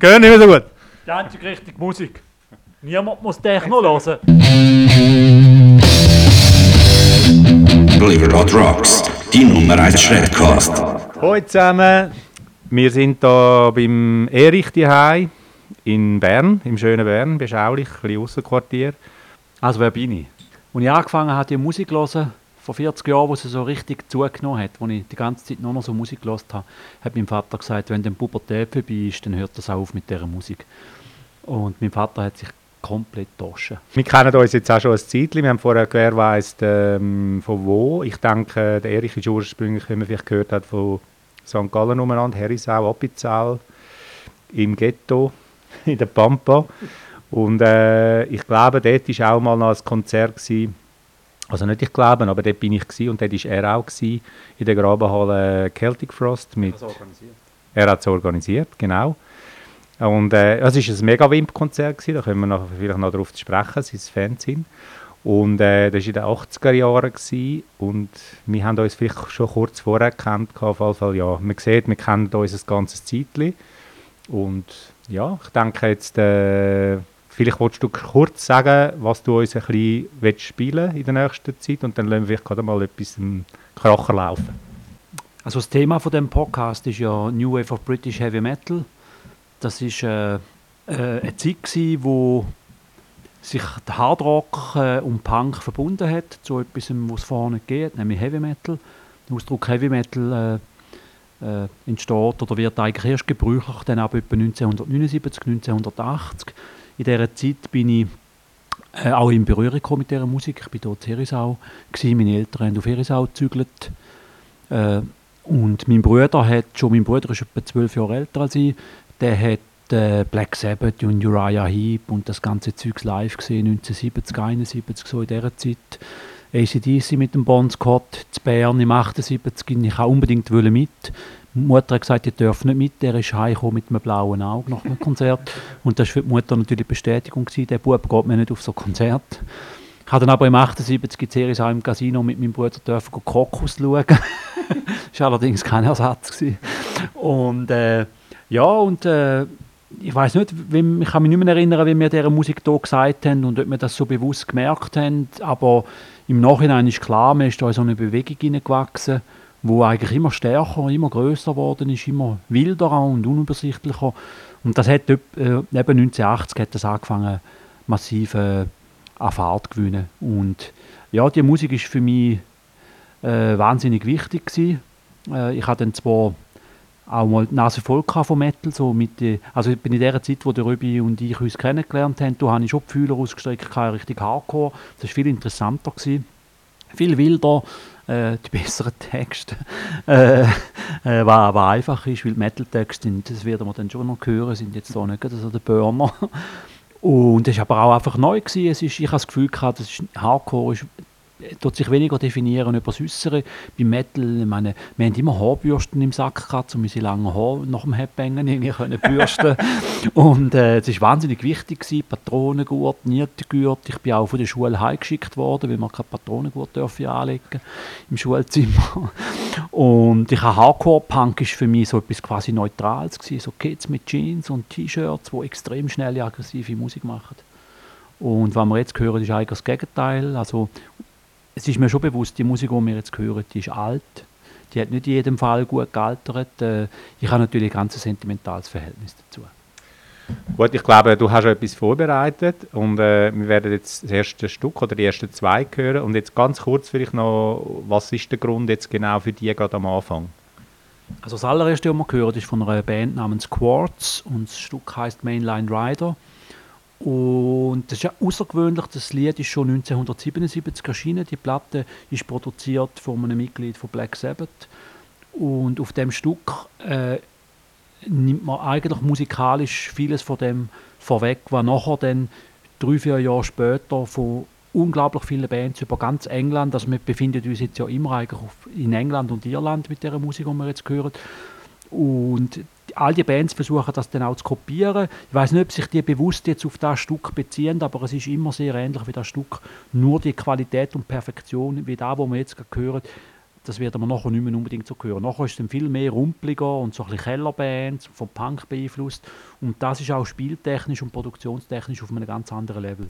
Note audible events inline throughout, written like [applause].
Gehen nicht mehr so gut. Die einzige richtige Musik. Niemand muss Techno hören. Believe it or Rocks, die Nummer 1 Shredcast. Hallo zusammen. Wir sind hier beim Erich Hai in Bern, im schönen Bern, beschaulich, ein bisschen Aussenquartier. Also wer bin ich? Als ich angefangen habe, die Musik zu hören, vor 40 Jahren, wo sie so richtig zugenommen hat, wo ich die ganze Zeit nur noch so Musik gehört habe, hat mein Vater gesagt, wenn dann Pubertät vorbei ist, dann hört das auf mit dieser Musik. Und mein Vater hat sich komplett getauscht. Wir kennen uns jetzt auch schon ein Zeitchen. Wir haben vorher gewährleist, ähm, von wo. Ich denke, der Erich ist ursprünglich, wie man vielleicht gehört hat, von St. Gallen umeinander, Herisau, Appenzell, im Ghetto, [laughs] in der Pampa. Und äh, ich glaube, dort war auch mal noch ein Konzert. Gewesen. Also nicht ich glaube, aber dort bin ich gewesen, und dort war er auch gewesen, in der Grabenhalle Celtic Frost. Mit, er hat es organisiert, genau. Und äh, es war ein mega Wimp-Konzert, da können wir noch, vielleicht noch darauf sprechen, Fans sind. Und äh, das war in den 80er Jahren gewesen, und wir haben uns vielleicht schon kurz vorher gekannt, auf jeden Fall, ja, man sieht, wir kennen uns ein ganzes Zeitchen. Und ja, ich denke jetzt, äh, vielleicht willst du kurz sagen, was du uns ein bisschen spielen in der nächsten Zeit und dann lassen wir gerade mal etwas im Kracher laufen. Also das Thema von dem Podcast ist ja New Wave of British Heavy Metal. Das ist äh, äh, eine Zeit, gewesen, wo sich der Hardrock äh, und Punk verbunden hat zu etwas, was es vorne geht, nämlich Heavy Metal. Der Ausdruck Heavy Metal äh, äh, entsteht oder wird eigentlich erst gebräuchlich dann ab etwa 1979, 1980. In dieser Zeit bin ich äh, auch in Berührung mit dieser Musik. Ich war dort in Herisau, meine Eltern haben auf Herisau gezügelt. Äh, und mein Bruder hat schon, mein Bruder ist etwa zwölf Jahre älter als ich, der hat äh, Black Sabbath und Uriah Heep und das ganze Zeugs live gesehen, 1970, 71, so in dieser Zeit. ACDC mit dem Bon Scott zu Bern im 78, ich auch unbedingt mit. Die Mutter hat gesagt, ich darf nicht mit, der ist heimgekommen mit einem blauen Auge nach einem Konzert. Und das war für die Mutter natürlich Bestätigung, gewesen, der Bub geht mir nicht auf so ein Konzert. Ich habe dann aber im 78 in auch im Casino mit meinem Bruder dürfen Krokus schauen. [laughs] das war allerdings kein Ersatz. Gewesen. Und äh, ja, und äh, ich weiß nicht, ich kann mich nicht mehr erinnern, wie wir diese Musik hier gesagt haben und ob wir das so bewusst gemerkt haben, aber im Nachhinein ist klar, man ist da in so eine Bewegung hineingewachsen, wo eigentlich immer stärker, immer größer geworden ist, immer wilder und unübersichtlicher. Und das hat äh, eben 1980 hat das angefangen, massiv äh, an Fahrt zu gewinnen. Und ja, die Musik ist für mich äh, wahnsinnig wichtig. Äh, ich hatte dann zwar auch mal die Nase voll von Metal. So mit, äh, also bin in der Zeit, wo der Röbi und ich uns kennengelernt haben, da habe ich schon die Fühler ausgestreckt, richtig Hardcore. Das war viel interessanter. Gewesen. Viel wilder, äh, die [laughs] besseren Texte, äh, äh, was aber einfach ist, weil Metal-Texte, das werden wir dann schon noch hören, sind jetzt so nicht so der Burner. Und es war aber auch einfach neu. Gewesen. Es ist, ich habe das Gefühl, gehabt, das ist, Hardcore ist tut sich weniger definieren über das Äußere. Beim Metal, ich meine, wir haben immer Haarbürsten im Sack gehabt, um unsere langen Haare nach dem Headbangen irgendwie [laughs] bürsten Und äh, es war wahnsinnig wichtig gewesen, Patronengurt, Niertengurt. Ich bin auch von der Schule heimgeschickt worden, weil man kein Patronengurt dürfen anlegen im Schulzimmer. Und ich habe Hardcore-Punk ist für mich so etwas quasi Neutrales gewesen, so Kids mit Jeans und T-Shirts, die extrem schnelle, aggressive Musik machen. Und was wir jetzt hören, ist eigentlich das Gegenteil. Also es ist mir schon bewusst, die Musik, die wir jetzt hören, die ist alt. Die hat nicht in jedem Fall gut gealtert. Äh, ich habe natürlich ein ganz sentimentales Verhältnis dazu. Gut, ich glaube, du hast etwas vorbereitet und äh, wir werden jetzt das erste Stück oder die ersten zwei hören. Und jetzt ganz kurz vielleicht noch, was ist der Grund jetzt genau für die gerade am Anfang? Also das allererste, was wir hören, ist von einer Band namens Quartz und das Stück heißt Mainline Rider. Und das ist ja außergewöhnlich, das Lied ist schon 1977 erschienen. Die Platte ist produziert von einem Mitglied von Black Sabbath. Und auf dem Stück äh, nimmt man eigentlich musikalisch vieles von dem vorweg, was nachher dann drei, vier Jahre später von unglaublich vielen Bands über ganz England, also wir befinden uns jetzt ja immer eigentlich in England und Irland mit der Musik, die wir jetzt hören. Und all die Bands versuchen das dann auch zu kopieren. Ich weiß nicht, ob sich die bewusst jetzt auf das Stück beziehen, aber es ist immer sehr ähnlich wie das Stück. Nur die Qualität und Perfektion, wie da, wo wir jetzt gerade hören, das wird aber nachher nicht mehr unbedingt so hören. Nachher ist es dann viel mehr rumpeliger und so ein bisschen Kellerbands, von Punk beeinflusst. Und das ist auch spieltechnisch und produktionstechnisch auf einem ganz anderen Level.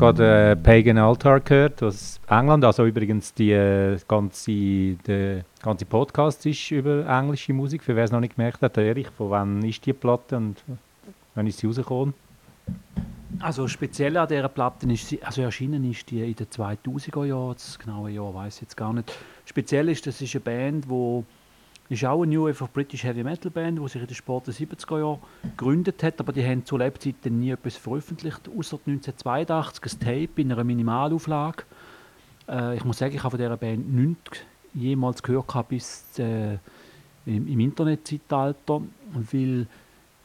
Wir gerade äh, Pagan Altar gehört aus England. Also übrigens die äh, ganze, der ganze Podcast ist über englische Musik. Für wer es noch nicht gemerkt hat, Erich, von wann ist die Platte und wann ist sie rausgekommen? Also speziell an dieser Platte ist sie, also erschienen ist die in den 2000er Jahren, das genaue Jahr weiß ich jetzt gar nicht. Speziell ist, das ist eine Band, wo ist auch eine New of British Heavy Metal Band, die sich in den späten 70er Jahren gegründet hat, aber die haben zu Lebzeiten nie etwas veröffentlicht, außer 1982 ein Tape in einer Minimalauflage. Äh, ich muss sagen, ich habe von dieser Band nichts jemals gehört gehabt bis äh, im, im Internetzeitalter, weil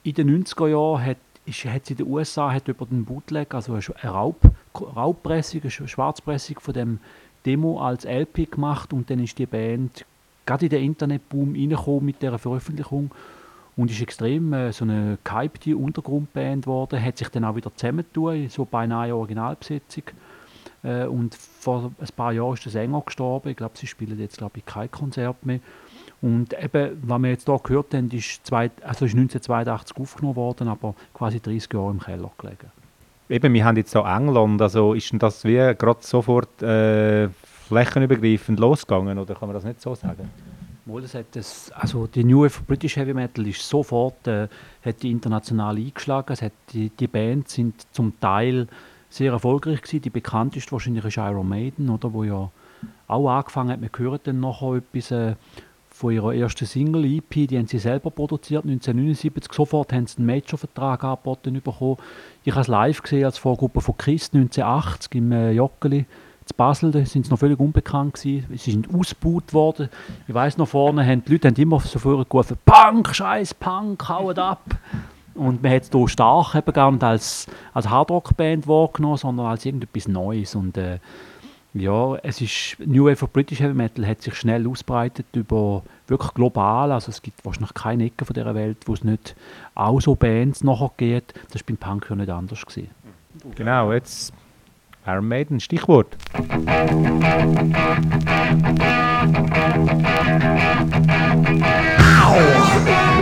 in den 90er Jahren hat, ist, hat in den USA hat über den Bootleg, also eine Raub, Raubpressung, eine Sch- Schwarzpressung von dem Demo als LP gemacht und dann ist die Band gerade in den Internetboom reingekommen mit dieser Veröffentlichung und ist extrem äh, so eine gehypte Untergrundband geworden, hat sich dann auch wieder zusammengetan, so beinahe Originalbesetzung. Äh, und vor ein paar Jahren ist der Sänger gestorben. Ich glaube, sie spielen jetzt glaube ich kein Konzert mehr. Und eben, was wir jetzt hier gehört haben, ist, zwei, also ist 1982 aufgenommen worden, aber quasi 30 Jahre im Keller gelegen. Eben, wir haben jetzt hier England, also ist das wie gerade sofort äh, flächenübergreifend losgegangen oder kann man das nicht so sagen? Mal, das hat das, also die New Wave British Heavy Metal ist sofort äh, hat die international eingeschlagen. Es hat die, die Bands sind zum Teil sehr erfolgreich gewesen. Die bekannteste wahrscheinlich ist Iron Maiden, oder, wo ja auch angefangen hat. Wir hören dann nachher etwas äh, von ihrer ersten Single EP, die haben sie selber produziert, 1979. Sofort haben sie einen Major-Vertrag angeboten bekommen. Ich habe es live gesehen als Vorgruppe von Chris 1980 im äh, Joggeli zu Basel, sind sie noch völlig unbekannt gewesen. Sie sind ausgebaut worden. Ich weiß noch vorne, haben die Leute haben immer so vorher gerufen, Punk, scheiß Punk, haut ab. Und man hat es hier stark eben gar nicht als, als Hardrock-Band wahrgenommen, sondern als irgendetwas Neues. Und äh, ja, es ist, New Wave of British Heavy Metal hat sich schnell ausbreitet über wirklich global. Also es gibt wahrscheinlich keine Ecke von dieser Welt, wo es nicht auch so Bands nachher geht. Das war beim Punk ja nicht anders. Gewesen. Genau, jetzt Iron Maiden, Stichwort.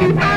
Walking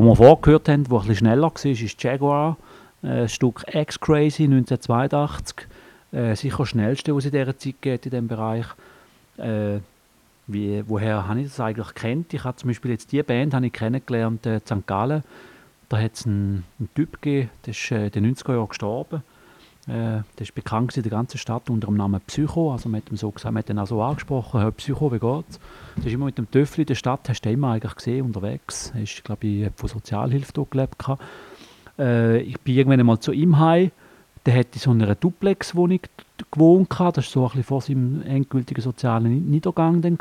was wir vorgehört haben, wo ein bisschen schneller war, ist Jaguar, äh, Stück X-Crazy 1982. Äh, sicher das schnellste, was es in dieser Zeit geht in diesem Bereich. Äh, wie, woher habe ich das eigentlich kennt? Ich habe zum Beispiel jetzt die Band ich kennengelernt äh, St. Gallen. Da hat es einen, einen Typ gegeben, der ist äh, in den 90er Jahren gestorben. Äh, der ist bekannt in der ganzen Stadt unter dem Namen Psycho. Also man hat ihn so gesagt, man hat ihn auch so angesprochen, hey, Psycho, wie geht's? Der ist immer mit dem Töffel in der Stadt, hast du immer eigentlich gesehen, unterwegs. Er ist, glaube ich, von Sozialhilfe dort gelebt. Äh, ich bin irgendwann einmal zu ihm heim. Der hat in so einer Duplex-Wohnung gewohnt. Das war so ein bisschen vor seinem endgültigen sozialen Ni- Niedergang. Dann.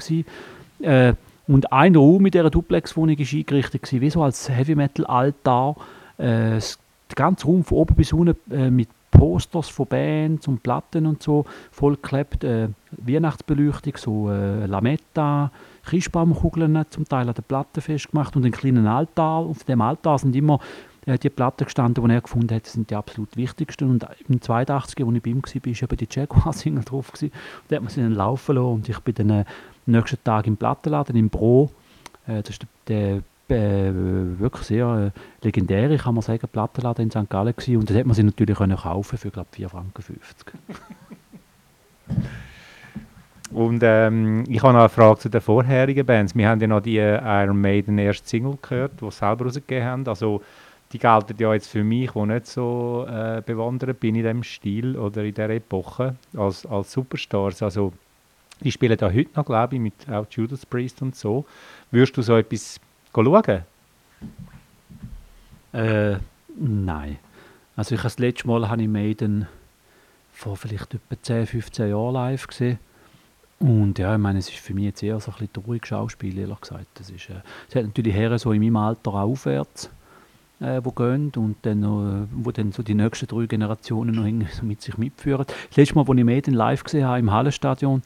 Äh, und ein Raum in dieser Duplex-Wohnung war eingerichtet, wie so als Heavy-Metal-Altar. Äh, das- der ganze Raum von oben bis unten äh, mit Posters von Bands und Platten und so vollgeklebt. Äh, Weihnachtsbeleuchtung, so äh, Lametta, Christbaumkugeln zum Teil an den Platten festgemacht und einen kleinen Altar. Auf dem Altar sind immer äh, die Platten gestanden, die er gefunden hat, sind die absolut wichtigsten. Und im 82, als ich bei ihm war, war eben die Jaguar-Single drauf. Gewesen. Und da hat man sie dann laufen lassen. Und ich bin dann äh, am nächsten Tag im Plattenladen, im Bro. Äh, das ist der, der äh, wirklich sehr äh, legendäre, kann man sagen, Plattenladen in St. Gallen gewesen. Und das hat man sie natürlich können kaufen für, glaube ich, 4,50 Franken. [laughs] Und ähm, ich habe noch eine Frage zu den vorherigen Bands. Wir haben ja noch die äh, Iron Maiden erste Single gehört, die sie selber rausgegeben haben. Also die gelten ja jetzt für mich, wo nicht so äh, bewandert bin in dem Stil oder in der Epoche, als, als Superstars. Also die spielen da heute noch, glaube ich, mit auch Judas Priest und so. Würdest du so etwas schauen? Äh, nein. Also ich das letzte Mal habe ich Maiden vor vielleicht etwa 10, 15 Jahren live gesehen. Und ja, ich meine, es ist für mich jetzt eher so ein bisschen traurig Schauspiel, ehrlich gesagt. Das äh, es hat natürlich Herren so in meinem Alter auch aufwärts, äh, wo gehen und dann, äh, wo dann so die nächsten drei Generationen noch mit sich mitführen. Das letzte Mal, als ich Maiden live gesehen habe, im Hallenstadion,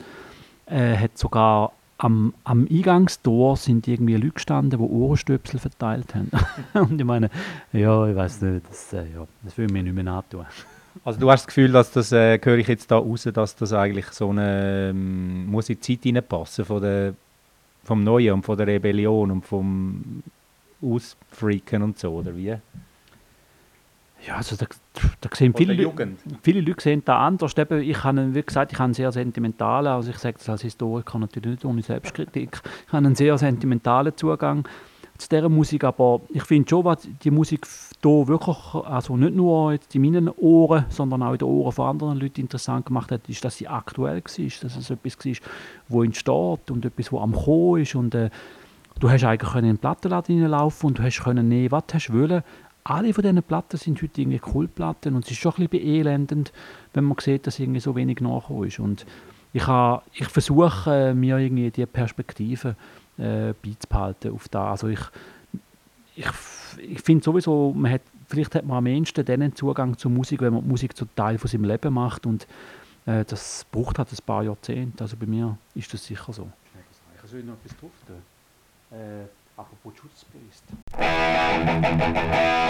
äh, hat sogar am, am Eingangstor sind irgendwie Leute gestanden, die Ohrenstöpsel verteilt haben. [laughs] und ich meine, ja, ich weiß nicht, das, äh, ja, das will mir nicht mehr antun. Also du hast das Gefühl, dass das, äh, höre ich jetzt da raus, dass das eigentlich so eine, ähm, muss in die Zeit reinpassen von der, vom Neuen und von der Rebellion und vom Ausfreaken und so, oder wie? Ja, also da, da sehen viele, Jugend. viele Leute sehen da anders. Eben, ich habe, wie gesagt, ich habe einen sehr sentimentalen, also ich sage das als Historiker natürlich nicht ohne Selbstkritik, ich habe einen sehr sentimentalen Zugang zu dieser Musik, aber ich finde schon, was die Musik hier wirklich, also nicht nur jetzt in meinen Ohren, sondern auch in den Ohren von anderen Leuten interessant gemacht hat, ist, dass sie aktuell war, dass es etwas war, wo entsteht und etwas, wo am Kommen ist und äh, du hast eigentlich können in den Plattenladen reinlaufen und du hast können nehmen, was du wollen. Alle von diesen Platten sind heute irgendwie Kultplatten und es ist schon ein bisschen beelendend, wenn man sieht, dass irgendwie so wenig nachgekommen ist. Und ich, ha- ich versuche äh, mir irgendwie die Perspektive äh, beizubehalten auf da. Also ich, ich, ich finde sowieso, man hat, vielleicht hat man am ehesten dann Zugang zur Musik, wenn man die Musik zu Teil von seinem Leben macht und äh, das braucht halt ein paar Jahrzehnte. Also bei mir ist das sicher so. Ich soll noch etwas drauf tun. Äh, apropos Schutzbeest. Musik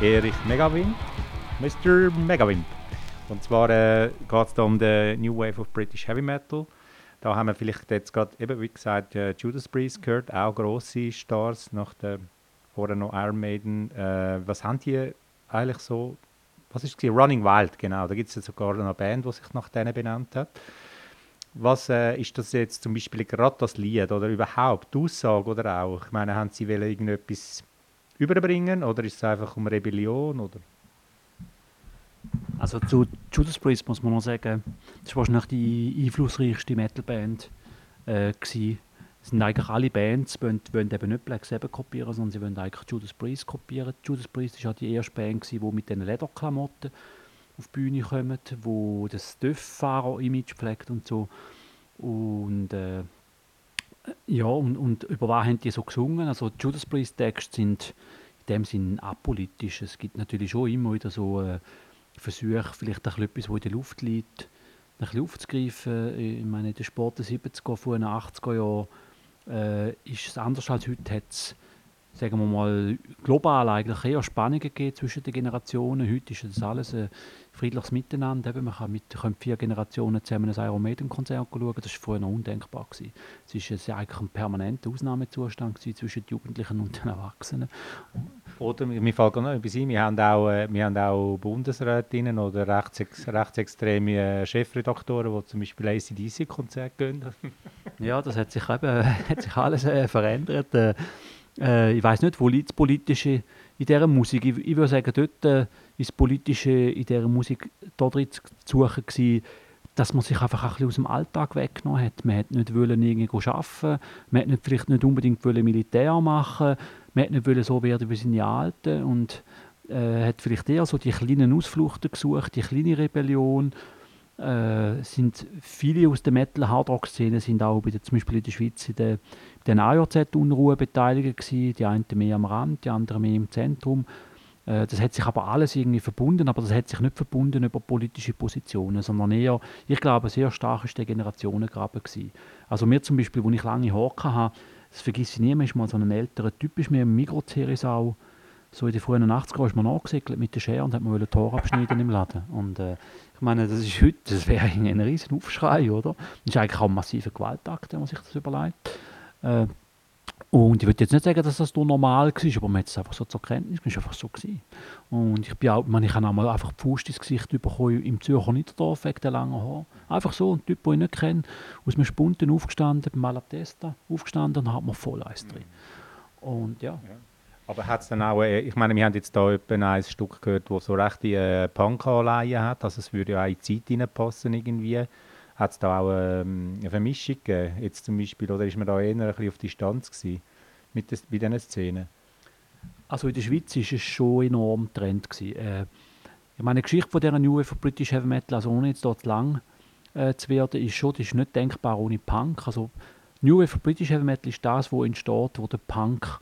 Erich Megawind. Mr. Megawind. Und zwar äh, geht es um den New Wave of British Heavy Metal. Da haben wir vielleicht jetzt gerade, eben wie gesagt, äh, Judas Priest gehört, auch grosse Stars, nach der, vorher noch Iron Maiden. Äh, was haben die eigentlich so, was ist es? Running Wild, genau. Da gibt es ja sogar eine Band, die sich nach denen benannt hat. Was äh, ist das jetzt zum Beispiel gerade das Lied oder überhaupt die Aussage oder auch? Ich meine, haben sie irgendetwas überbringen oder ist es einfach um Rebellion oder? Also zu Judas Priest muss man noch sagen, das war wahrscheinlich die einflussreichste Metalband. Äh, es sind eigentlich alle Bands, wollen, wollen eben nicht Black Sabbath kopieren, sondern sie wollen eigentlich Judas Priest kopieren. Judas Priest war die erste Band, die mit diesen Lederklamotten auf die Bühne kommen, wo das Dörffahrer-Image pflegt und so. Und äh, ja, und, und über was haben die so gesungen? Also Judas Priest-Texte sind in dem Sinn apolitisch. Es gibt natürlich schon immer wieder so äh, Versuche, vielleicht ein bisschen etwas, das in der Luft liegt, ein bisschen aufzugreifen. Ich meine, in den späten 70er, frühen 80er Jahren äh, ist es anders als heute. Hat's, sagen wir mal, global eigentlich eher Spannungen zwischen den Generationen. Heute ist das alles ein friedliches Miteinander. Eben, man kann mit können vier Generationen zusammen ein Iron Maiden Konzert schauen. Das war früher noch undenkbar. Gewesen. Es war eigentlich ein permanenter Ausnahmezustand zwischen den Jugendlichen und den Erwachsenen. Oder mir fällt noch etwas ein, wir haben auch, äh, wir haben auch Bundesrätinnen oder rechtsex rechtsextreme äh, Chefredaktoren, die zum Beispiel ACDC-Konzert gehen. [laughs] Ja, das hat sich eben [laughs] hat sich alles äh, verändert. Äh, äh, ich weiß nicht, wo liegt das Politische in dieser Musik? Ich, ich würde sagen, dort äh, das Politische in dieser Musik da drin zu suchen gewesen, dass man sich einfach ein bisschen aus dem Alltag weggenommen hat. Man hat nicht wollen irgendwie arbeiten, man nicht, vielleicht nicht unbedingt Militär machen, man hat nicht wollen so werden wie seine Alten und äh, hat vielleicht eher so die kleinen Ausflüchte gesucht, die kleine Rebellion. Äh, sind viele aus der Metal-Hardrock-Szene sind auch bei der, zum Beispiel in der Schweiz in den AJZ-Unruhen beteiligt gewesen. Die einen mehr am Rand, die anderen mehr im Zentrum. Äh, das hat sich aber alles irgendwie verbunden, aber das hat sich nicht verbunden über politische Positionen, sondern eher, ich glaube, sehr stark ist der Generationengraben gewesen. Also mir zum Beispiel, wo ich lange Haare hatte, das vergesse ich nie mehr, so ein älterer Typ ist mir im Migros Herisau so in den frühen 80er ist man nachgesegelt mit der Schere und hat man Tor abschneiden im Laden. Und äh, ich meine, das ist heute, das wäre ein riesen Aufschrei, oder? Das ist eigentlich auch ein massiver Gewaltakt, wenn man sich das überlegt. Äh, und ich würde jetzt nicht sagen, dass das normal war, aber man hat es einfach so zur Kenntnis, es war einfach so. Gewesen. Und ich bin auch, ich, meine, ich habe auch mal einfach die Faust ins Gesicht bekommen im Zürcher Niederdorf wegen der langen Haare. Einfach so, ein Typ, den ich nicht kenne, aus einem Spunten aufgestanden, beim Malatesta aufgestanden und hat man voll eins drin. Und ja. Ja. Aber hat es dann auch, äh, ich meine, wir haben jetzt da etwa ein Stück gehört, das so rechte äh, Punk-Anleihen hat, also es würde ja auch in die Zeit reinpassen irgendwie. Hat es da auch ähm, eine Vermischung gegeben, jetzt zum Beispiel, oder ist man da eher ein bisschen auf Distanz gewesen mit des, bei diesen Szenen? Also in der Schweiz war es schon enorm Trend. Gewesen. Äh, ich meine, die Geschichte von dieser New Wave British Heavy Metal, also ohne jetzt dort lang äh, zu werden, ist schon, ist nicht denkbar ohne Punk. Also New Wave British Heavy Metal ist das, wo entsteht, wo der Punk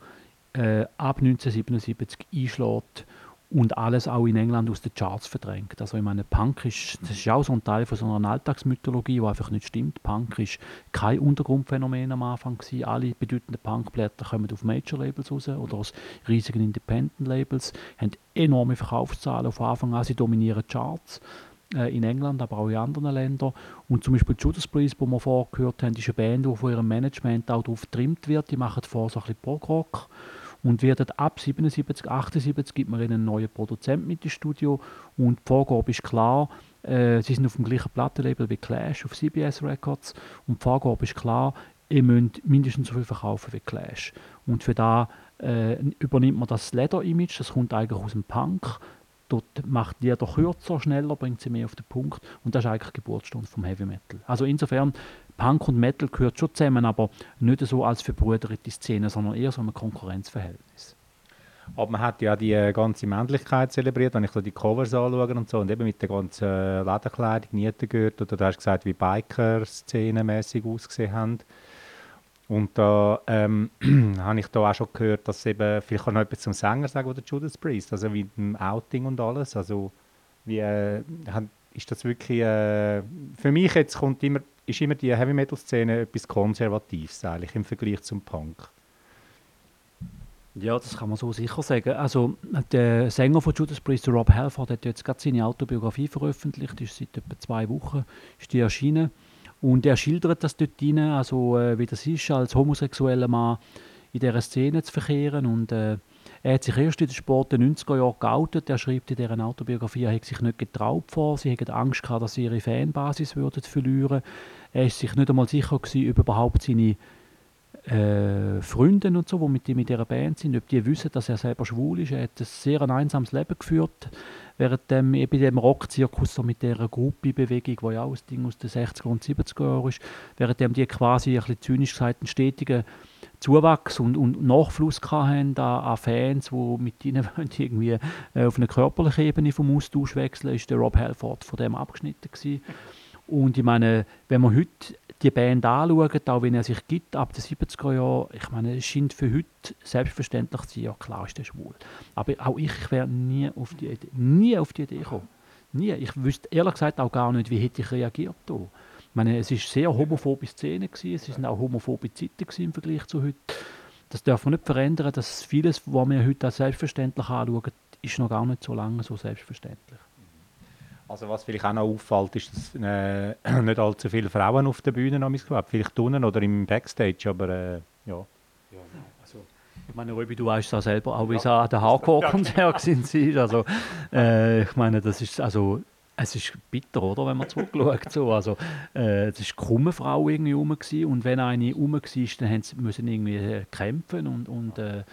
äh, ab 1977 einschlägt und alles auch in England aus den Charts verdrängt. Also ich meine, Punk ist, das ist auch so ein Teil von so einer Alltagsmythologie, die einfach nicht stimmt. Punk ist kein Untergrundphänomen am Anfang gewesen. Alle bedeutenden Punkblätter kommen auf Major-Labels raus oder aus riesigen Independent-Labels, haben enorme Verkaufszahlen auf Anfang an, sie dominieren Charts äh, in England, aber auch in anderen Ländern. Und zum Beispiel Judas Priest, wo wir vorher gehört haben, ist eine Band, die von ihrem Management auch darauf getrimmt wird. Die machen vor so ein bisschen Prog-Rock und werden ab 77, 78 gibt man ihnen einen neuen Produzent mit ins Studio und die Vorgabe ist klar, äh, sie sind auf dem gleichen Plattenlabel wie Clash auf CBS Records und die Vorgabe ist klar, ihr müsst mindestens so viel verkaufen wie Clash. Und für da äh, übernimmt man das Leather-Image, das kommt eigentlich aus dem Punk. Dort macht Lieder kürzer, schneller, bringt sie mehr auf den Punkt und das ist eigentlich Geburtsstunde vom Heavy Metal. Also insofern, Punk und Metal gehört schon zusammen, aber nicht so als verbrüderte Szene, sondern eher so ein Konkurrenzverhältnis. Aber man hat ja die äh, ganze Männlichkeit zelebriert, wenn ich so die Covers anschaue und so, und eben mit der ganzen äh, Lederkleidung, Nietengürtel, oder du hast gesagt, wie Biker-Szenen mäßig ausgesehen haben. Und da ähm, [clears throat] habe ich da auch schon gehört, dass eben, vielleicht kann noch etwas zum Sänger sagen, oder Judas Priest, also wie dem Outing und alles, also wie, äh, ist das wirklich, äh, für mich jetzt kommt immer, ist immer die Heavy-Metal-Szene etwas Konservatives eigentlich im Vergleich zum Punk. Ja, das kann man so sicher sagen. Also der Sänger von Judas Priest, Rob Halford, hat jetzt gerade seine Autobiografie veröffentlicht, ist seit etwa zwei Wochen ist die erschienen. Und er schildert das dort rein, also äh, wie das ist, als homosexueller Mann in dieser Szene zu verkehren. Und äh, er hat sich erst in den Sport der 90er Jahre geoutet. Er schreibt in dieser Autobiografie, er hätte sich nicht getraut vor. Sie hätten Angst gehabt, dass sie ihre Fanbasis würden verlieren. Er ist sich nicht einmal sicher gewesen, ob überhaupt seine äh, Freunden und so, die mit ihm in dieser Band sind, ob die wissen, dass er selber schwul ist. Er hat ein sehr ein einsames Leben geführt, während dem, eben dem Rockzirkus so mit dieser Gruppi-Bewegung, die ja auch ein Ding aus den 60er und 70er Jahren ist, während dem die quasi ein bisschen zynisch gesagt einen stetigen Zuwachs und, und Nachfluss hatten an, an Fans, die mit ihnen [laughs] irgendwie äh, auf einer körperlichen Ebene vom Austausch wechseln, ist der Rob Halford von dem abgeschnitten gewesen. Und ich meine, wenn man heute die Band anschaut, auch wenn er sich gibt, ab den 70er Jahren, ich meine, es scheint für heute selbstverständlich zu sein, ja klar ist er schwul. Aber auch ich wäre nie auf die Idee, nie auf die Idee gekommen. Nie. Ich wüsste ehrlich gesagt auch gar nicht, wie hätte ich reagiert da. Ich meine, es war sehr homophobe Szene, gewesen, es waren auch homophobe Zeiten im Vergleich zu heute. Das darf man nicht verändern, dass vieles, was wir heute als selbstverständlich anschauen, ist noch gar nicht so lange so selbstverständlich. Also was vielleicht auch noch auffällt, ist, dass äh, [clears throat] nicht allzu viele Frauen auf der Bühne noch mitgehabt Vielleicht unten oder im Backstage, aber äh, ja. Also, ich meine, Röbi, du weißt ja selber, auch wie es an den Hardcore-Konzert [laughs] sind. Also, äh, ich meine, das ist, also, es ist bitter, oder, wenn man zurückschaut. So. Also, äh, es war kaum eine Frau irgendwie rum gewesen. und wenn eine rum war, dann haben sie müssen irgendwie äh, kämpfen und, und äh,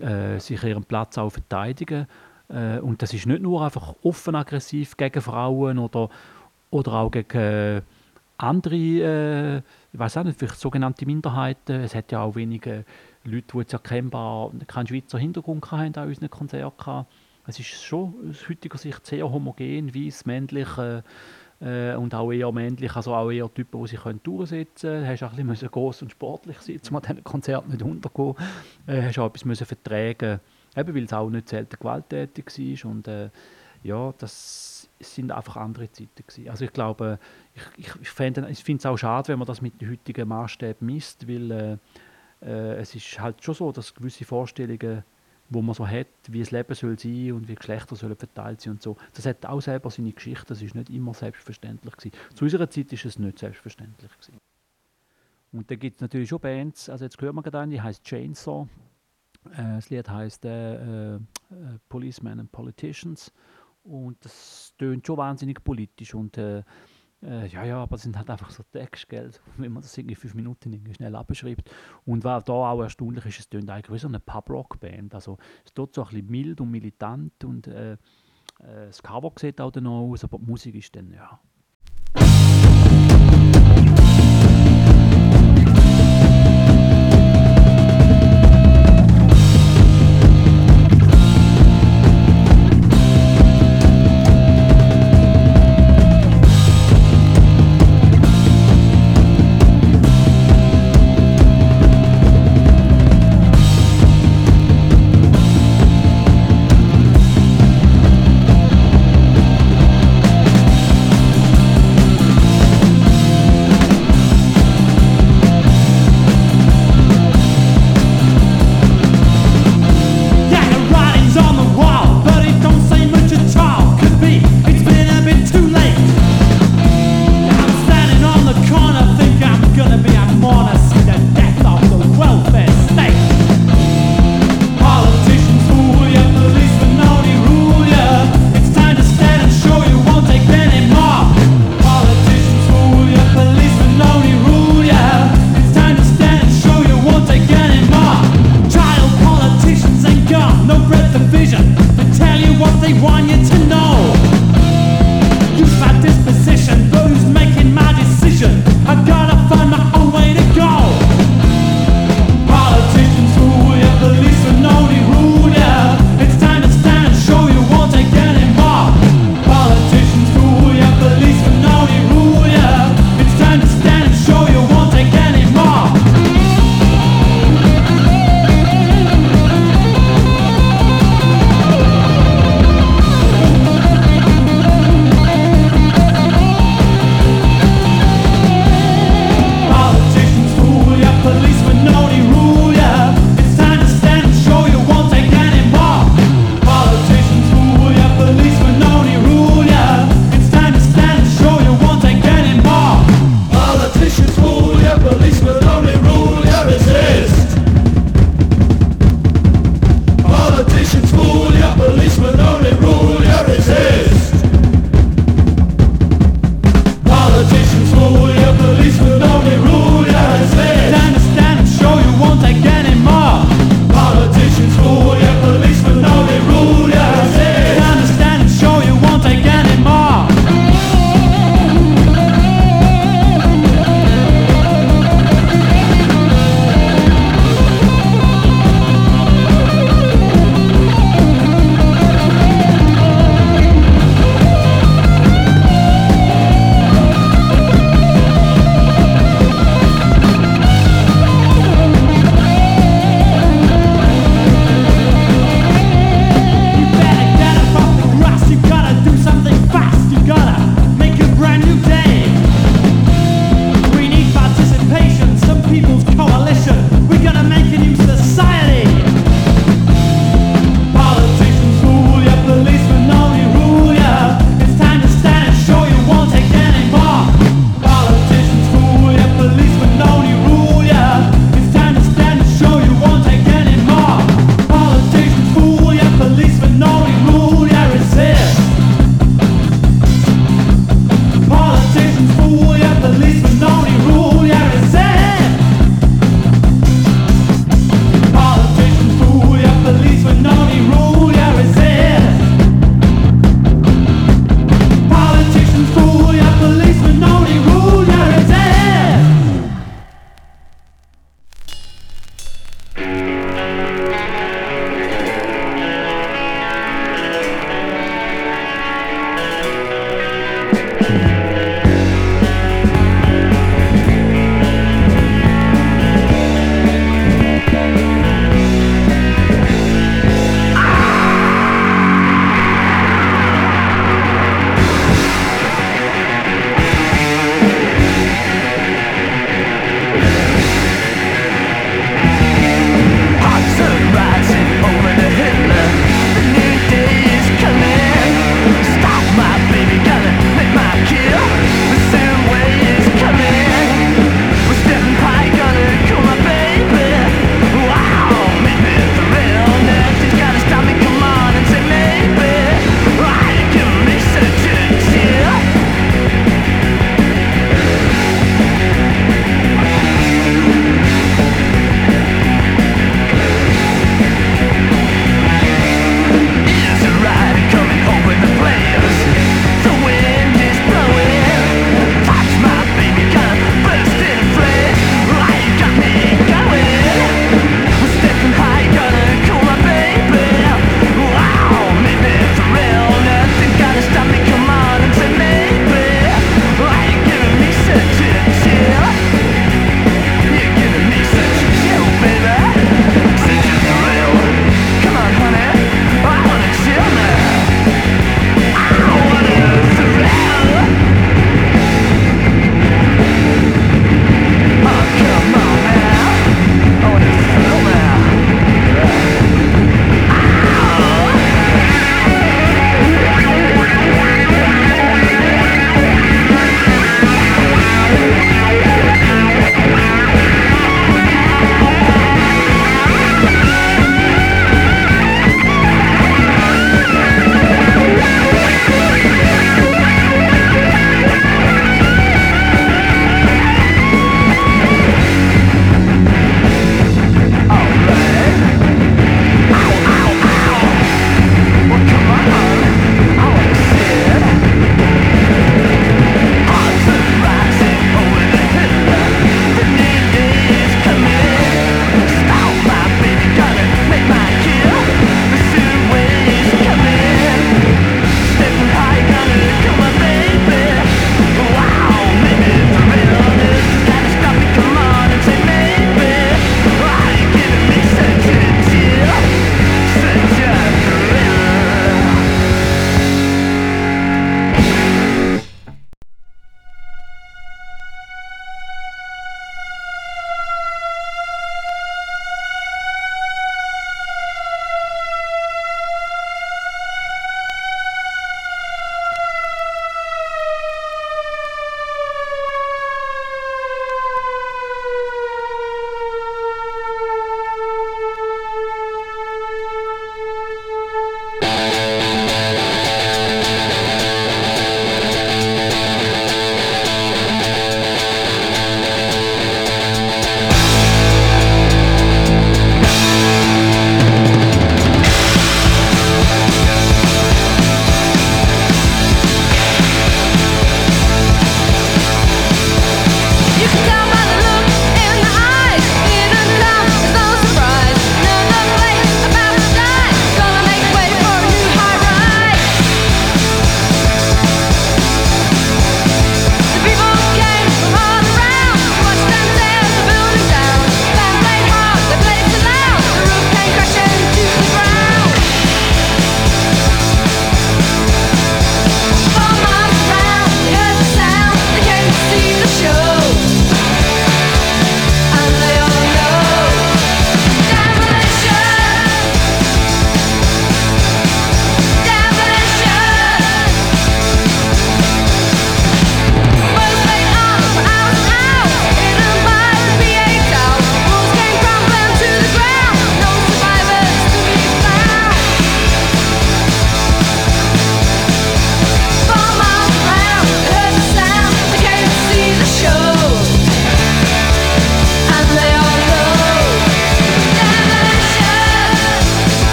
äh, sich ihren Platz auch verteidigen. Äh, und das ist nicht nur einfach offen aggressiv gegen Frauen oder, oder auch gegen äh, andere, äh, ich weiß auch nicht, vielleicht sogenannte Minderheiten. Es hat ja auch wenige Leute, die jetzt erkennbar keinen Schweizer Hintergrund hatten an unseren Konzerten. gehabt. Es ist schon aus heutiger Sicht sehr homogen, weiß, männlich äh, äh, und auch eher männlich, also auch eher Typen, die sich durchsetzen können. Du musst auch ein bisschen groß und sportlich sein, um an diesen Konzert nicht untergehen. Äh, hast auch etwas müssen eben weil es auch nicht selten gewalttätig war und äh, ja, das sind einfach andere Zeiten gewesen. Also ich glaube, ich, ich, ich finde es auch schade, wenn man das mit den heutigen Maßstäben misst, weil äh, äh, es ist halt schon so, dass gewisse Vorstellungen, wo man so hat, wie das Leben soll sein und wie Geschlechter sollen verteilt sein und so, das hat auch selber seine Geschichte, das ist nicht immer selbstverständlich gewesen. Zu unserer Zeit ist es nicht selbstverständlich gewesen. Und da gibt es natürlich schon Bands, also jetzt hört man gerade eine, die heißt Chainsaw, das Lied heißt äh, äh, Policemen and Politicians und das tönt schon wahnsinnig politisch und äh, äh, ja, ja, aber es sind halt einfach so Texte, gell, wenn man das irgendwie fünf Minuten irgendwie schnell abschreibt. Und was da auch erstaunlich ist, es tönt eigentlich wie so eine Pub-Rock-Band. Also es tut so ein bisschen mild und militant und äh, das Cover sieht auch dann aus, aber die Musik ist dann, ja,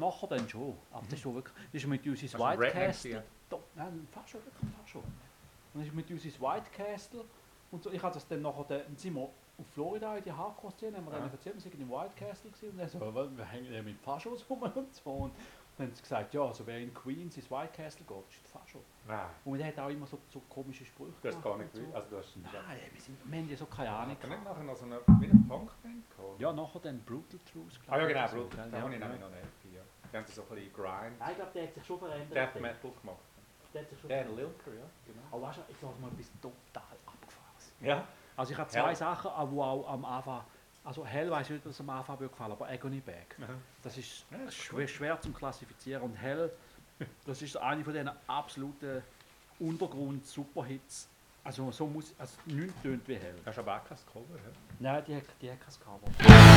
Ja, nachher dann schon. Aber das ist schon wirklich, das ist mit uns ins ein White Castle. nein, fast schon, wirklich fast schon. Und das ist mit uns ins White Castle. Und so, ich habe das dann nachher, dann sind wir auf Florida in die Hardcore-Szene, haben wir Ja. dann erzählt, wir sind im White Castle gewesen. Und dann so, «Was, wir hängen ja mit Faschos rum [laughs] und so. Und dann haben sie gesagt, ja, also wer in Queens ins White Castle geht, das ist der Fascho. Nein, Und er hat auch immer so, so komische Sprüche du hast gar nicht so. Also, du hast Nein, wir, sind, wir haben ja so keine Ahnung. Nicht gehabt. nachher noch so eine, wie eine Punkband gehabt? Ja, nachher dann Brutal Truth. Ah ja, genau, so, Brutal. gell? Da Ja, habe ich nämlich noch nicht. Die haben so ein bisschen Grind, Nein, ich glaube, der hat sich schon verändert. Death. Metal gemacht. Der hat sich schon Dan verändert. Lilker, ja, genau. Aber weißt du, ich sage mal etwas total abgefahrenes. Ja. Also ich habe zwei Hell. Sachen, die auch am Anfang, also Hell weiß ich nicht, was am Anfang gefallen, aber Agony Bag. Aha. Das ist Ja, das ist schwer, schwer zu klassifizieren und Hell, [laughs] das ist eine von diesen absoluten Untergrund-Superhits. Also so muss, also nichts tönt wie Hell. Hast du aber auch kein Cover, ja? Nein, die, hat- die hat kein Cover.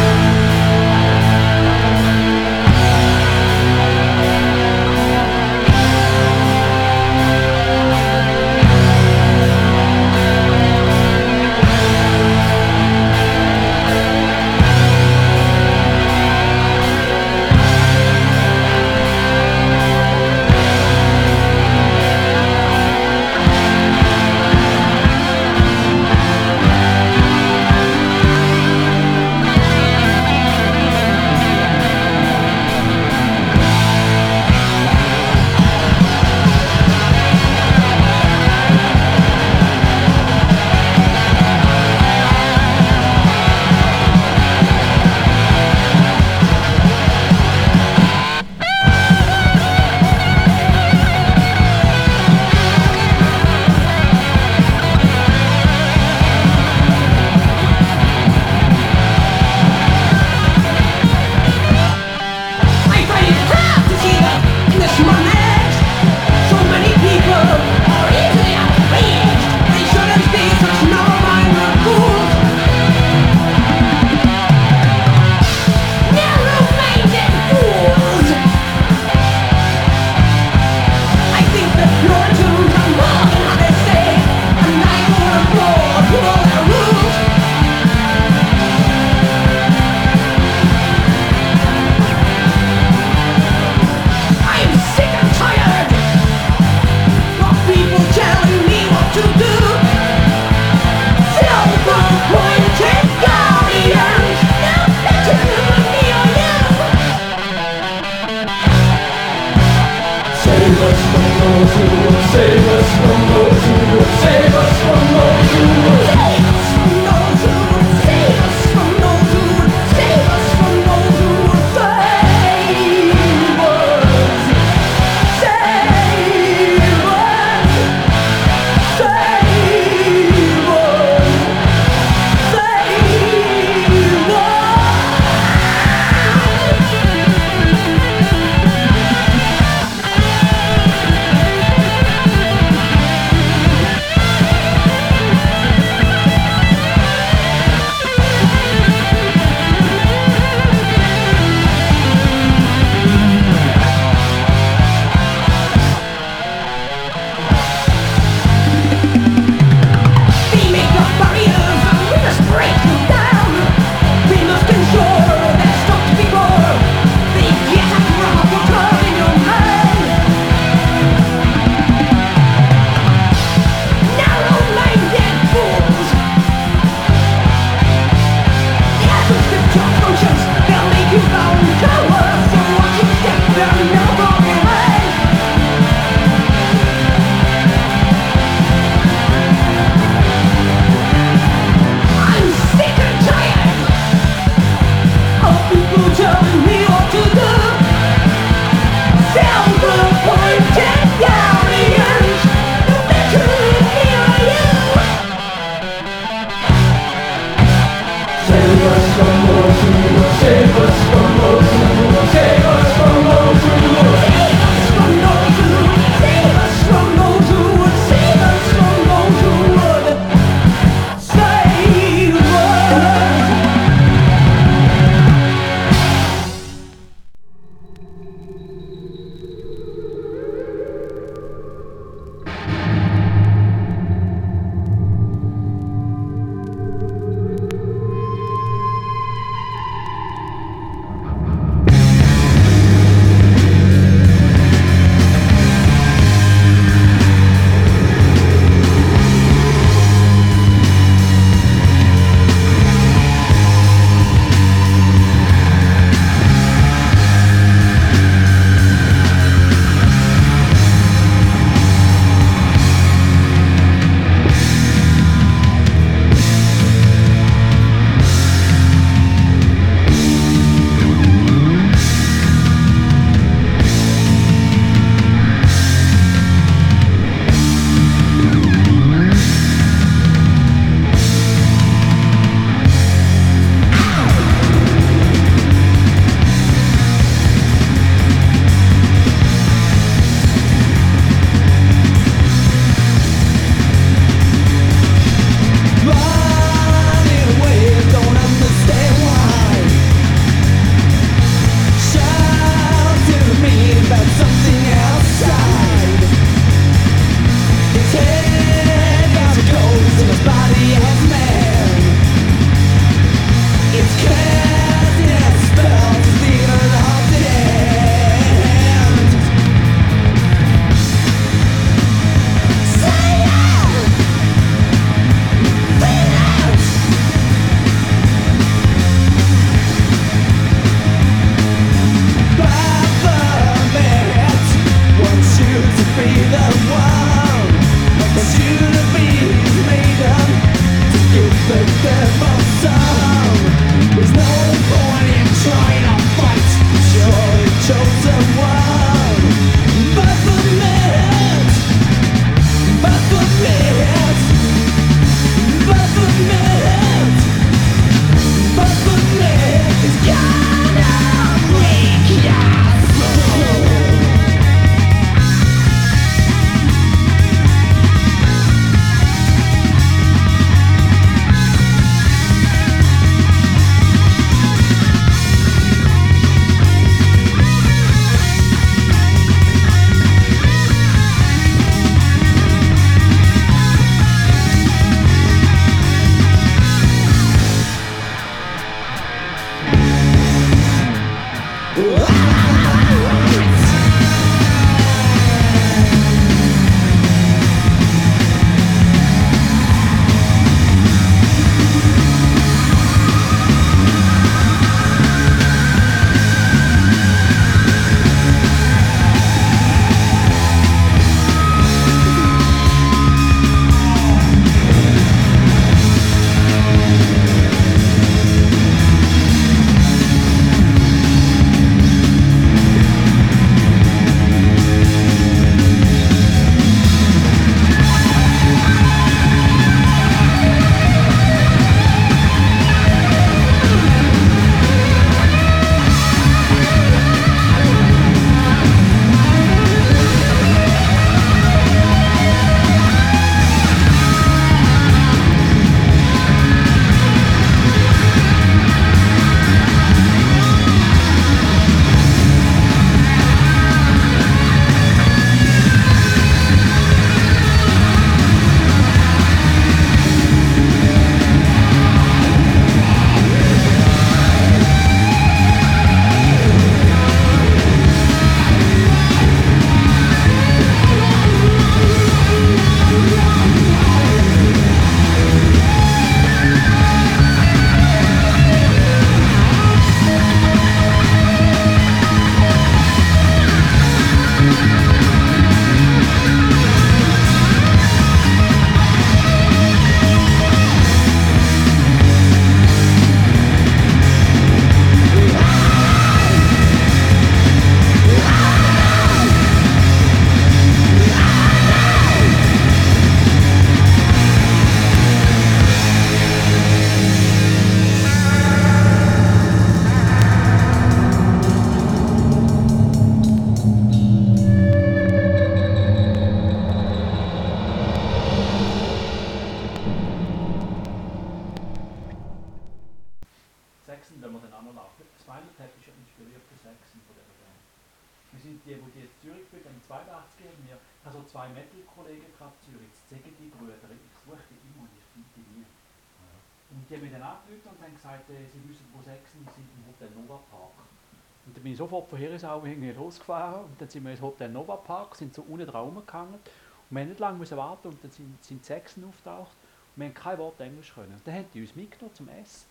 Losgefahren und dann sind wir ins Hotel Nova Park, sind so unten dran rumgehangen und wir haben nicht lange warten und dann sind, sind Saxon auftaucht und wir haben kein Wort Englisch können. Und dann haben die uns mitgenommen zum Essen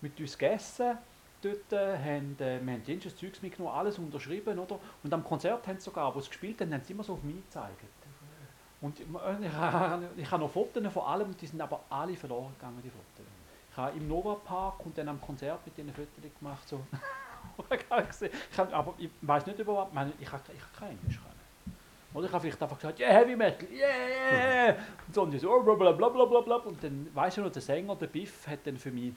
mit uns gegessen. Dort äh, haben, äh, wir haben jedes Zeugs mitgenommen, alles unterschrieben, oder? Und am Konzert haben sie sogar, wo sie gespielt haben, haben sie immer so auf mich gezeigt. Und ich, [laughs] ich, habe- ich habe noch Fotos von allem, die sind aber alle verloren gegangen, die Fotos. Ich habe im Nova Park und dann am Konzert mit ihnen Fotos gemacht, so. [laughs] [laughs] ich habe gesehen, ich habe, aber ich weiß nicht überhaupt, ich, ich habe, ich habe kein Englisch können. Oder ich habe vielleicht einfach gesagt, yeah, Heavy Metal, yeah! Und so, und so, oh, bla bla bla bla bla. Und dann, weißt du noch, der Sänger, der Biff, hat dann für mich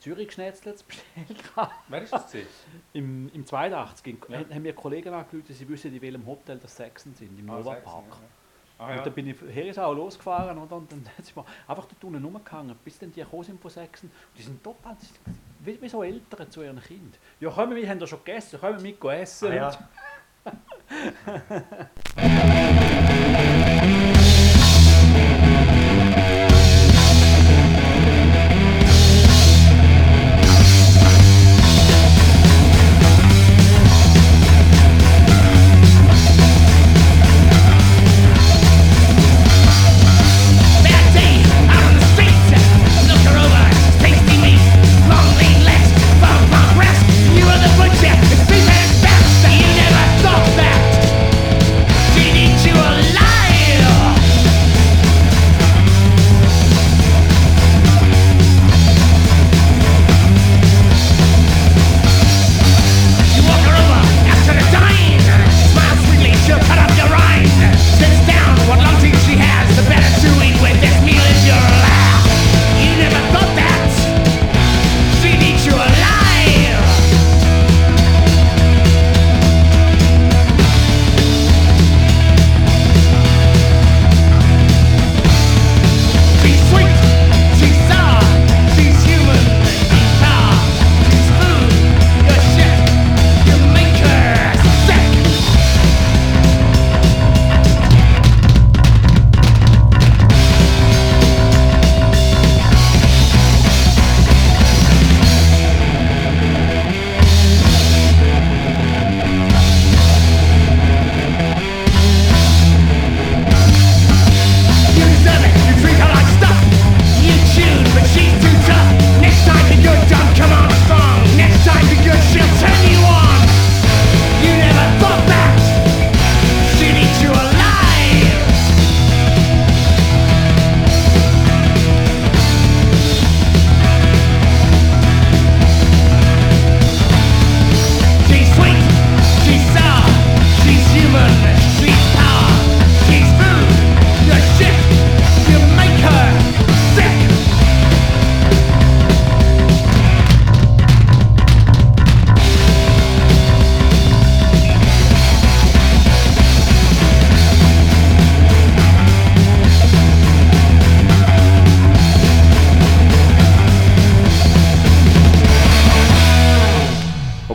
Zürich-Schnetzlets bestellt. [laughs] Wer ist das? Im, Im 82 in- haben mir Kollegen angerufen, sie wissen, in welchem Hotel das Saxon sind, im Ah, Nova Park. ja, ja. Ah, Und ja. dann bin ich Herisau losgefahren oder? und dann [laughs] sind wir einfach dort unten rumgehangen, bis dann die gekommen sind von. Und die sind total, wie, wie so Eltern zu ihren Kind. Ja, kommen wir, haben ja schon gegessen, kommen wir mit essen. Ah, ja. [laughs]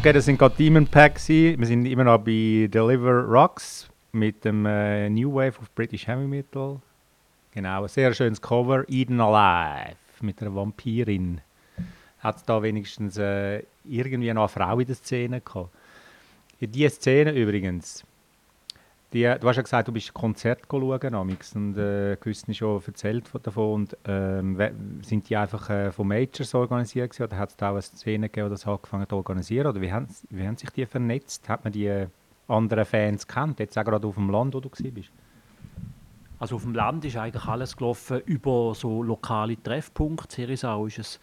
Okay, das sind gerade Demon Pack. Wir sind immer noch bei Deliver Rocks mit dem äh, New Wave of British Heavy Metal. Genau, ein sehr schönes Cover. Eden Alive mit einer Vampirin. Hat es da wenigstens äh, irgendwie noch eine Frau in der Szene gehabt? Ja, diese Szene übrigens, die, du hast ja gesagt, du bist Konzert schauen amix, und äh, Küsten schon erzählt von- davon. Und, ähm, sind die einfach äh, von Majors organisiert gewesen, oder hat es da auch eine Szene gegeben, die das angefangen zu organisieren? Oder wie haben, wie haben sich die vernetzt? Hat man die anderen Fans kennt? Jetzt auch gerade auf dem Land, wo du bist? Also auf dem Land ist eigentlich alles gelaufen über so lokale Treffpunkte. Herisau war es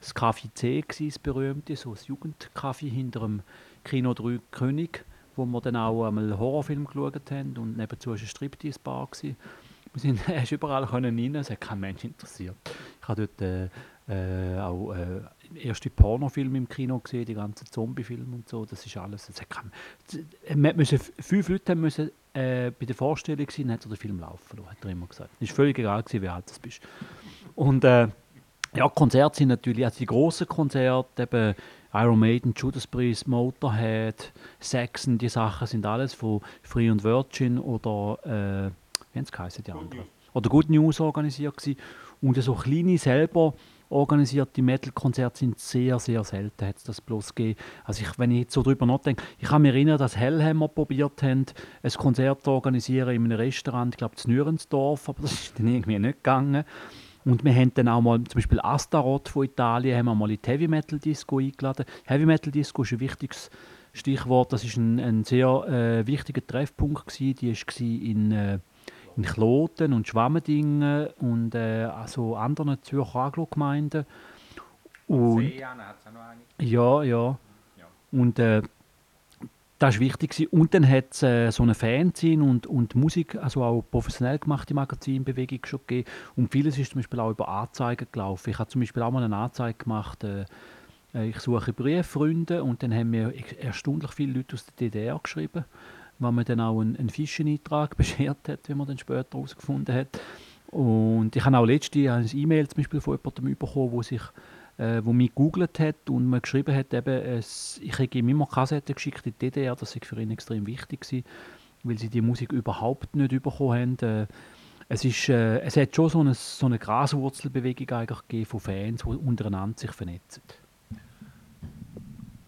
das Café C, das berühmte, so ein Jugendcafé hinter dem Kino 3 König, wo wir dann auch einmal Horrorfilm geschaut haben und nebenzu war eine Striptease-Bar. Wir sind [laughs] hast überall können rein, es hat kein Mensch interessiert. Ich habe dort äh, äh, auch äh, erste Pornofilme im Kino gesehen, die ganzen Zombie-Filme und so, das ist alles. Es hat kein, wir müssen, fünf Leute müssen, äh, bei der Vorstellung sein, hat er den Film laufen lassen, hat er immer gesagt. Es war völlig egal, gewesen, wie alt du bist. Und äh, ja, Konzerte sind natürlich, also die grossen Konzerte, eben Iron Maiden, Judas Priest, Motorhead, Saxon, die Sachen sind alles von Free und Virgin oder, äh, wie haben geheißen, die anderen? Oder Good News organisiert gewesen. Und so kleine selber organisierte Metal-Konzerte sind sehr, sehr selten, hat es das bloß gegeben. Also ich, wenn ich jetzt so drüber nachdenke, ich kann mich erinnern, dass Hellhammer probiert haben, ein Konzert zu organisieren in einem Restaurant, ich glaube in Nürensdorf, aber das ist dann irgendwie nicht gegangen. Und wir haben dann auch mal zum Beispiel Astaroth von Italien, haben wir mal in die Heavy Metal Disco eingeladen. Heavy Metal Disco ist ein wichtiges Stichwort, das ist ein, ein sehr äh, wichtiger Treffpunkt gewesen. Die war in, äh, in Kloten und Schwammendingen und äh, also anderen Zürcher Aglo-Gemeinden. Und ja, ja. Und äh, das war wichtig. Und dann hat es äh, so eine Fanzine und, und Musik, also auch professionell gemachte Magazinbewegung schon gegeben. Und vieles ist zum Beispiel auch über Anzeigen gelaufen. Ich habe zum Beispiel auch mal eine Anzeige gemacht, äh, äh, ich suche Brieffreunde und dann haben mir erstaunlich viele Leute aus der DDR geschrieben, weil man dann auch einen, einen Fischeneintrag [laughs] beschert hat, wie man dann später herausgefunden hat. Und ich habe auch letzte ein E-Mail zum Beispiel von jemandem bekommen, wo sich äh, wo mich gegoogelt hat und mir geschrieben hat, eben, es, ich habe ihm immer Kassetten geschickt in die DDR, das sei für ihn extrem wichtig gewesen, weil sie die Musik überhaupt nicht bekommen haben. Äh, es, ist, äh, es hat schon so eine, so eine Graswurzelbewegung eigentlich gegeben von Fans, die untereinander sich vernetzen.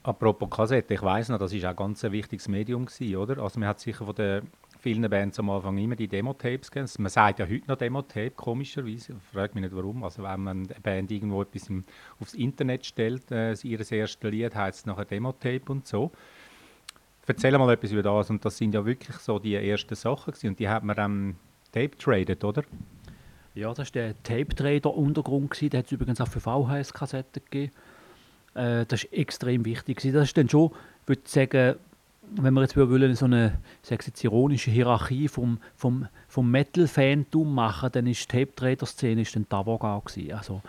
Apropos Kassette, ich weiß noch, das ist auch ganz ein wichtiges Medium gewesen, oder? Also man hat sicher von den vielen Bands am Anfang immer die Demo-Tapes gegeben. Man sagt ja heute noch Demo-Tape, komischerweise. Ich frage mich nicht warum. Also wenn man eine Band irgendwo etwas im, aufs Internet stellt, äh, ihr erstes Lied heißt es nachher Demo-Tape und so. Erzähl mal etwas über das. Und das sind ja wirklich so die ersten Sachen gewesen. Und die hat man dann Tape traded, oder? Ja, das war der Tape-Trader-Untergrund. Da hat es übrigens auch für VHS-Kassetten gegeben. Äh, das ist extrem wichtig. Das ist dann schon, würde ich sagen, wenn wir jetzt so eine sage jetzt ironische Hierarchie vom, vom, vom Metal-Fantum machen, dann ist die Tape-Trader-Szene dann die Avogau gewesen. Also,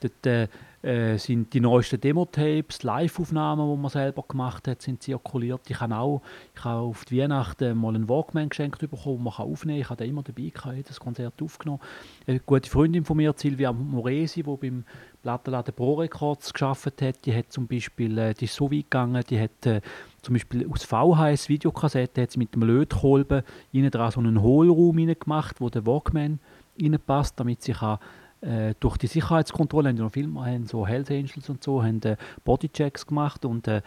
dort äh, äh, sind die neuesten Demo-Tapes, Live-Aufnahmen, die man selber gemacht hat, sind zirkuliert. Ich habe auch ich habe auf die Weihnachten mal einen Walkman geschenkt bekommen, den man aufnehmen kann. Ich habe den immer dabei, gehabt, jedes Konzert aufgenommen. Eine gute Freundin von mir, Silvia Moresi, die beim Plattenladen Pro Records geschafft hat, die hat zum Beispiel, äh, die ist so weit gegangen, die hat äh, zum Beispiel aus VHS Videokassette hat sie mit dem Lötkolben innen dran so einen Hohlraum gemacht, wo der Walkman reinpasst, damit sie kann äh, durch die Sicherheitskontrolle haben noch Filme, haben so Hells Angels und so, haben äh, Bodychecks gemacht und äh,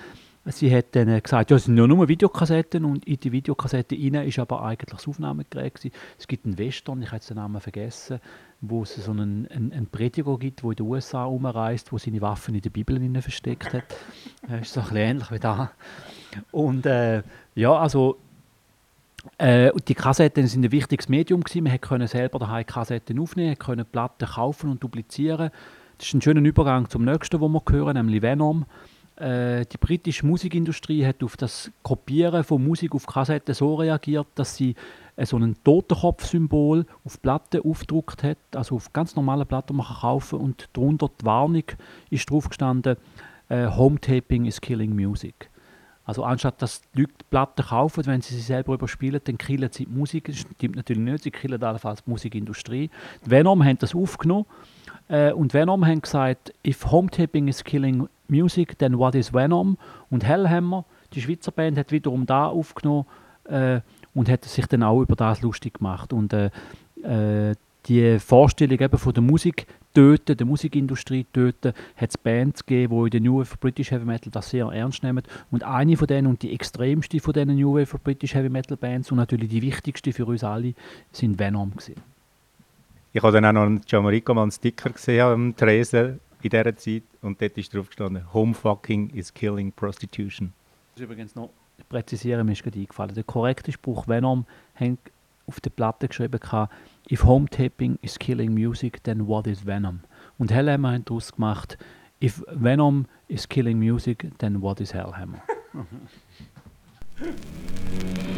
sie hat dann äh, gesagt, ja, es sind ja nur Videokassetten und in die Videokassette rein ist aber eigentlich das Aufnahmegerät gewesen. Es gibt einen Western, ich habe den Namen vergessen, wo es so einen, einen, einen Prediger gibt, der in den USA umreist, wo seine Waffen in der Bibel versteckt hat. Das [laughs] ist so ein bisschen ähnlich wie da. Und äh, ja, also äh, die Kassetten sind ein wichtiges Medium gewesen. Man konnte selber daheim Kassetten aufnehmen, können Platten kaufen und duplizieren. Das ist ein schöner Übergang zum nächsten, wo wir hören, nämlich Venom. Äh, die britische Musikindustrie hat auf das Kopieren von Musik auf Kassetten so reagiert, dass sie äh, so ein Totenkopf-Symbol auf Platten aufgedruckt hat, also auf ganz normale Platten, man kann kaufen und darunter die Warnung ist drauf gestanden, äh, Home Taping is killing music. Also anstatt dass die Leute die Platten kaufen, wenn sie sie selber überspielen, dann killen sie die Musik. Das stimmt natürlich nicht, sie killen allenfalls die Musikindustrie. Die Venom haben das aufgenommen äh, und Venom haben gesagt, if home taping is killing Music, Then What is Venom und Hellhammer, die Schweizer Band, hat wiederum da aufgenommen äh, und hat sich dann auch über das lustig gemacht. Und äh, äh, die Vorstellung eben von der Musik töten, der Musikindustrie töten, hat es Bands gegeben, die in der New Wave of British Heavy Metal das sehr ernst nehmen. Und eine von denen und die extremste von diesen New Wave of British Heavy Metal Bands und natürlich die wichtigste für uns alle, sind Venom gewesen. Ich habe dann auch noch einen Jamaica mal einen Sticker gesehen am Tresen in dieser Zeit und dort ist drauf gestanden, Homefucking is killing prostitution. Das ist übrigens noch präzisieren, mir ist gerade eingefallen. Der korrekte Spruch Venom hängt auf der Platte geschrieben gehabt, If home taping is killing music, then what is Venom? Und Hellhammer haben daraus gemacht, If Venom is killing music, then what is Hellhammer? [laughs]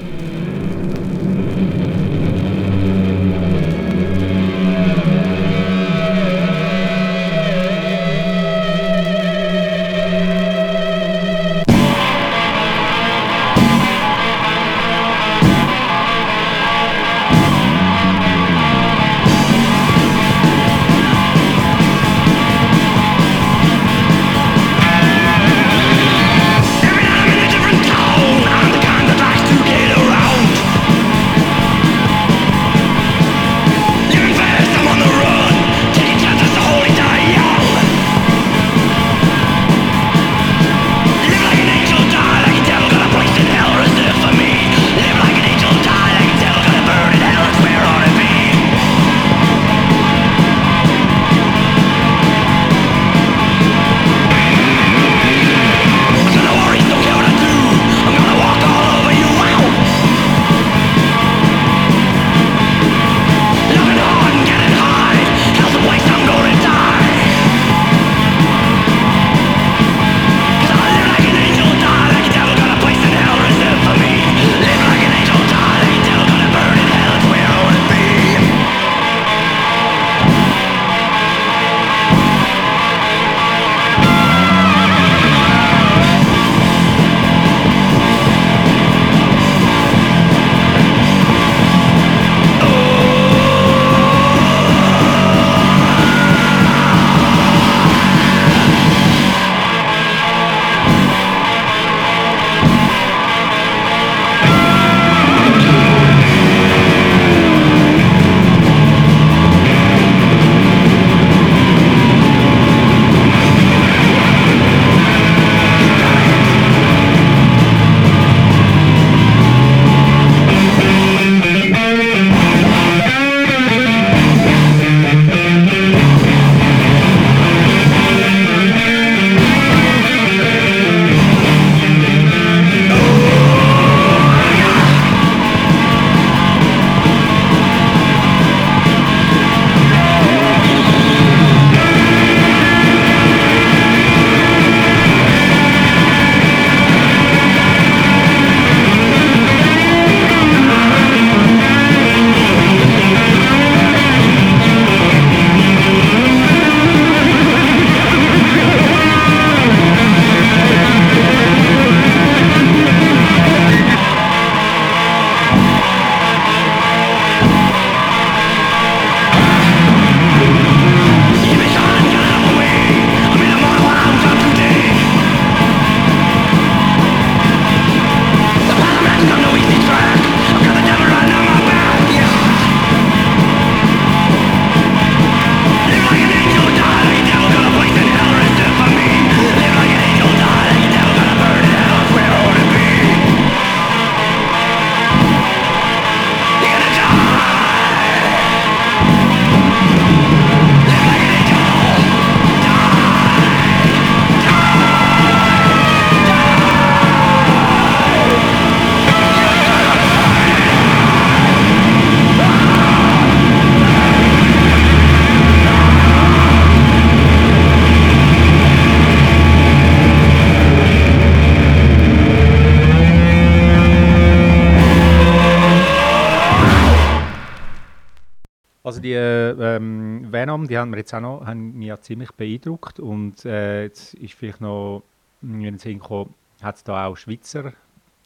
die haben mir jetzt auch noch, haben mich ja ziemlich beeindruckt und äh, jetzt ist vielleicht noch den Sinn gekommen, hat es da auch Schweizer,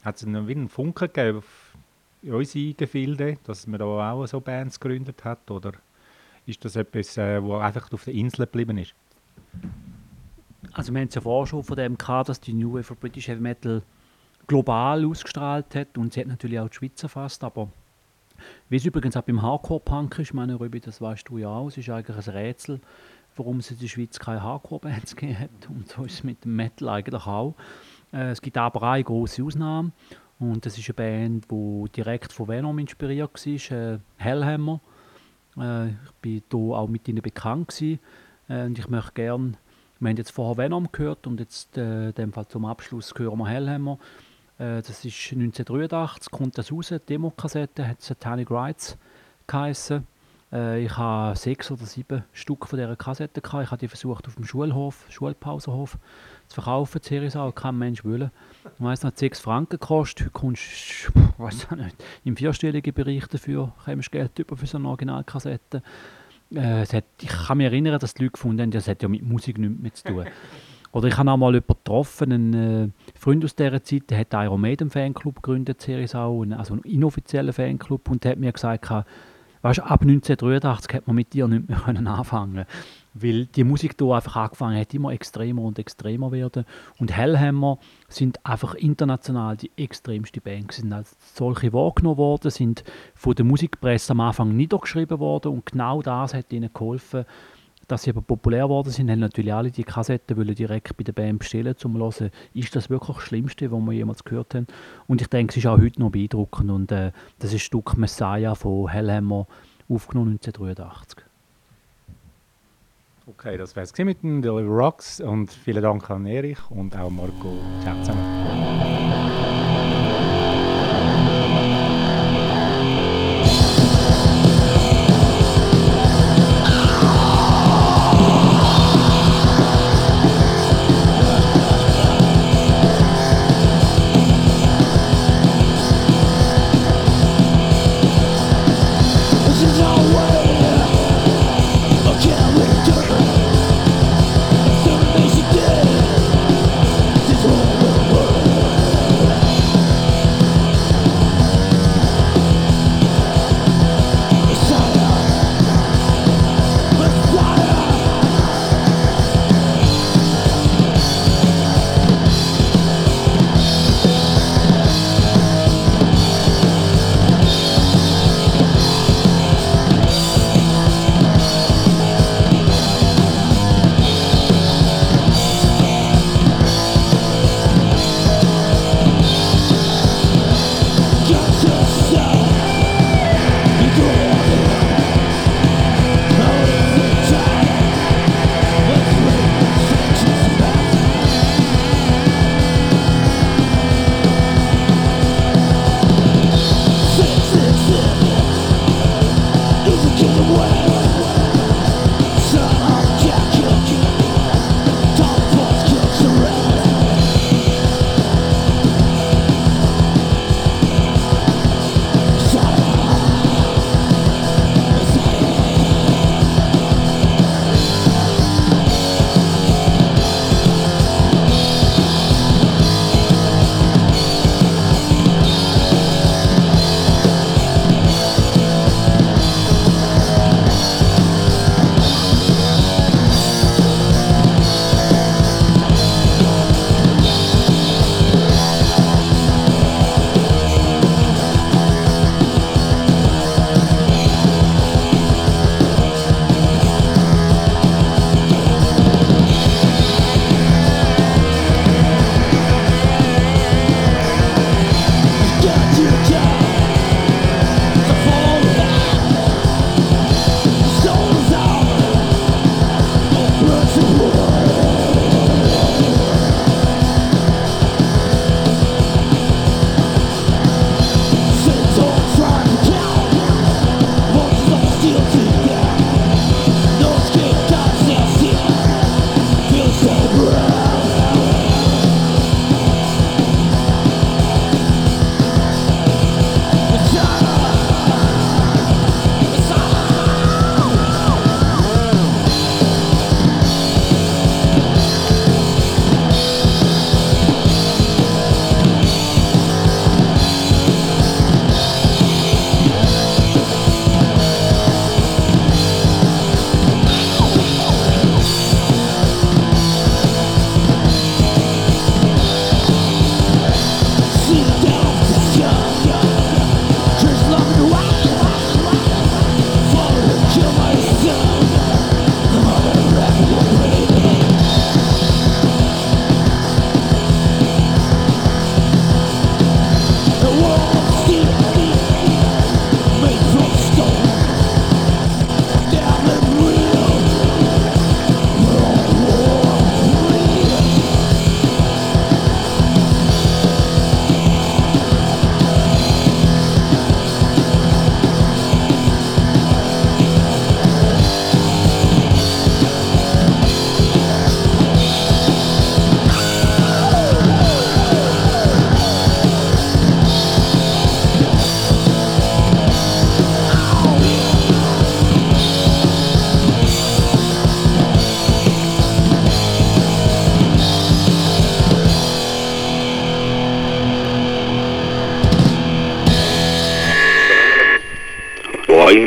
hat es einen Funken gegeben auf unsere Gefilde, dass man da auch so Bands gegründet hat oder ist das etwas, äh, wo einfach auf der Insel geblieben ist? Also wir haben es ja vorher schon von dem gehabt, dass die New Wave of British Heavy Metal global ausgestrahlt hat und sie hat natürlich auch die Schweiz erfasst, aber wie es übrigens auch beim Hardcore-Punk ist, meine Röbi, das weißt du ja auch, es ist eigentlich ein Rätsel, warum es in der Schweiz keine Hardcore-Bands [laughs] hat und so ist es mit dem Metal eigentlich auch. Äh, es gibt aber eine große Ausnahme und das ist eine Band, die direkt von Venom inspiriert war, äh, Hellhammer. Äh, ich bin hier auch mit ihnen bekannt äh, und ich möchte gerne, wir haben jetzt vorher Venom gehört und jetzt äh, in dem Fall zum Abschluss hören wir Hellhammer. Äh, das ist 1983, kommt das raus, die Demokassette, hat Satanic Rights geheissen. Äh, ich habe sechs oder sieben Stück von dieser Kassette gehabt. Ich habe die versucht auf dem Schulhof, Schulpausenhof zu verkaufen, die Series auch, kein Mensch wollen. Ich weiss hat sechs Franken gekostet, heute kommst du, auch nicht, im vierstelligen Bereich dafür, kommst Geld über für so eine Originalkassette. Äh, hat, ich kann mich erinnern, dass die Leute gefunden haben, das hat ja mit Musik nichts mehr zu tun. [laughs] Oder ich habe auch mal jemanden getroffen, einen äh, Freund aus dieser Zeit, der hat Iron Maiden Fanclub gegründet, Serisau, also einen inoffiziellen Fanclub, und der hat mir gesagt, weißt, ab 1983 hat man mit dir nicht mehr [laughs] können anfangen weil die Musik hier einfach angefangen hat, immer extremer und extremer werden. Und Hellhammer sind einfach international die extremste Band. Sie sind als solche wahrgenommen worden, sind von der Musikpresse am Anfang niedergeschrieben worden und genau das hat ihnen geholfen, dass sie aber populär geworden sind, haben natürlich alle die Kassetten wollen direkt bei der Band bestellen, um zu hören, ist das wirklich das Schlimmste, was wir jemals gehört haben. Und ich denke, es ist auch heute noch beeindruckend und äh, das ist das Stück Messiah von Hellhammer, aufgenommen 1983. Okay, das wäre es mit den Deliver Rocks und vielen Dank an Erich und auch Marco. Ciao zusammen.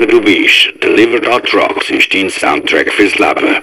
Wo immer du bist, Deliver That Rocks ist dein Soundtrack fürs Leben.